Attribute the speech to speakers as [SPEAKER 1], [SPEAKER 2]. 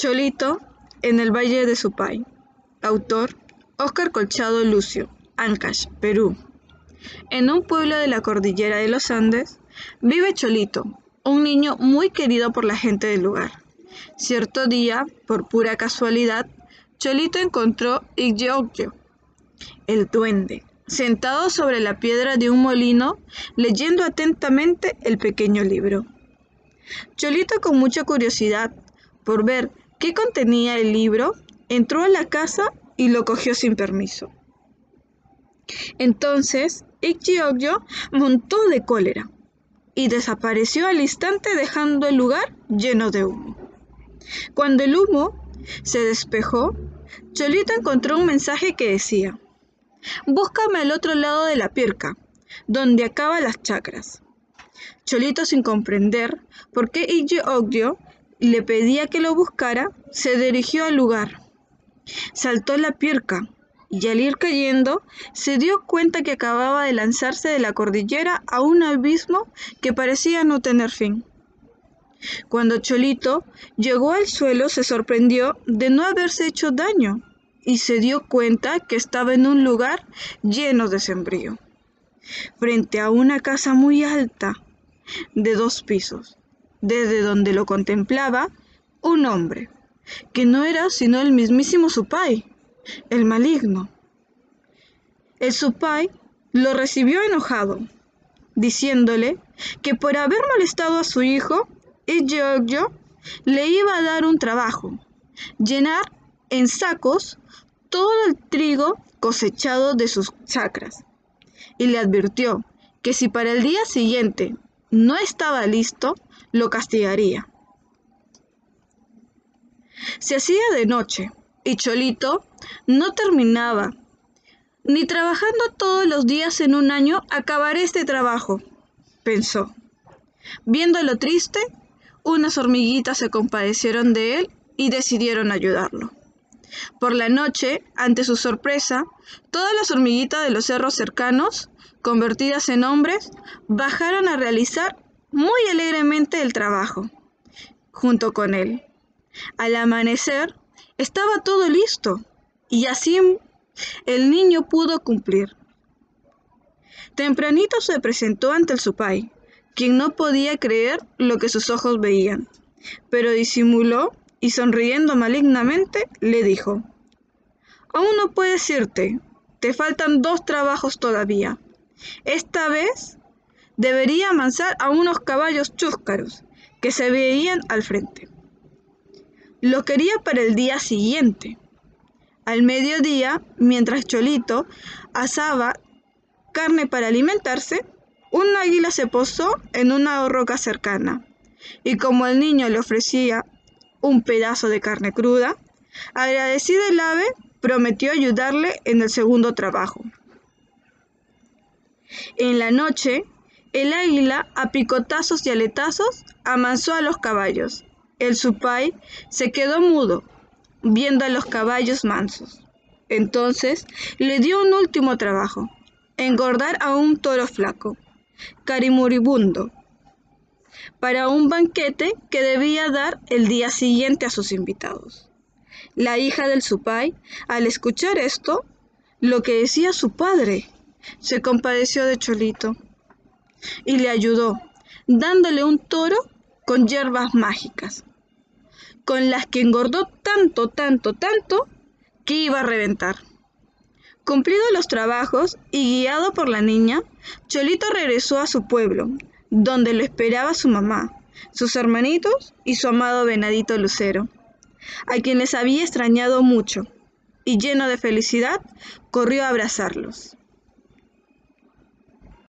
[SPEAKER 1] Cholito en el Valle de Supay. Autor Óscar Colchado Lucio, Ancash, Perú. En un pueblo de la cordillera de los Andes vive Cholito, un niño muy querido por la gente del lugar. Cierto día, por pura casualidad, Cholito encontró Igyeokyo, el duende, sentado sobre la piedra de un molino, leyendo atentamente el pequeño libro. Cholito, con mucha curiosidad por ver qué contenía el libro, entró a la casa y lo cogió sin permiso. Entonces, Ikkyokyo montó de cólera y desapareció al instante dejando el lugar lleno de humo. Cuando el humo se despejó, Cholito encontró un mensaje que decía, Búscame al otro lado de la pirca, donde acaban las chacras. Cholito, sin comprender por qué Ikkyokyo le pedía que lo buscara, se dirigió al lugar. Saltó la pirca y al ir cayendo se dio cuenta que acababa de lanzarse de la cordillera a un abismo que parecía no tener fin. Cuando Cholito llegó al suelo se sorprendió de no haberse hecho daño y se dio cuenta que estaba en un lugar lleno de sembrío, frente a una casa muy alta de dos pisos, desde donde lo contemplaba un hombre, que no era sino el mismísimo Supai, el maligno. El Supai lo recibió enojado, diciéndole que por haber molestado a su hijo, yo le iba a dar un trabajo, llenar en sacos todo el trigo cosechado de sus chacras, y le advirtió que si para el día siguiente no estaba listo, lo castigaría. Se hacía de noche y Cholito no terminaba. Ni trabajando todos los días en un año acabaré este trabajo, pensó. Viéndolo triste, unas hormiguitas se compadecieron de él y decidieron ayudarlo. Por la noche, ante su sorpresa, todas las hormiguitas de los cerros cercanos, convertidas en hombres, bajaron a realizar muy alegremente el trabajo, junto con él. Al amanecer, estaba todo listo y así el niño pudo cumplir. Tempranito se presentó ante el supay, quien no podía creer lo que sus ojos veían, pero disimuló y sonriendo malignamente le dijo, Aún no puedes irte, te faltan dos trabajos todavía. Esta vez debería amansar a unos caballos chúscaros que se veían al frente. Lo quería para el día siguiente. Al mediodía, mientras Cholito asaba carne para alimentarse, un águila se posó en una roca cercana, y como el niño le ofrecía un pedazo de carne cruda, agradecida el ave prometió ayudarle en el segundo trabajo. En la noche, el águila, a picotazos y aletazos, amansó a los caballos el supay se quedó mudo, viendo a los caballos mansos. Entonces le dio un último trabajo, engordar a un toro flaco, carimuribundo, para un banquete que debía dar el día siguiente a sus invitados. La hija del supay, al escuchar esto, lo que decía su padre, se compadeció de Cholito y le ayudó, dándole un toro con hierbas mágicas con las que engordó tanto, tanto, tanto, que iba a reventar. Cumplidos los trabajos y guiado por la niña, Cholito regresó a su pueblo, donde lo esperaba su mamá, sus hermanitos y su amado venadito Lucero, a quienes había extrañado mucho, y lleno de felicidad, corrió a abrazarlos.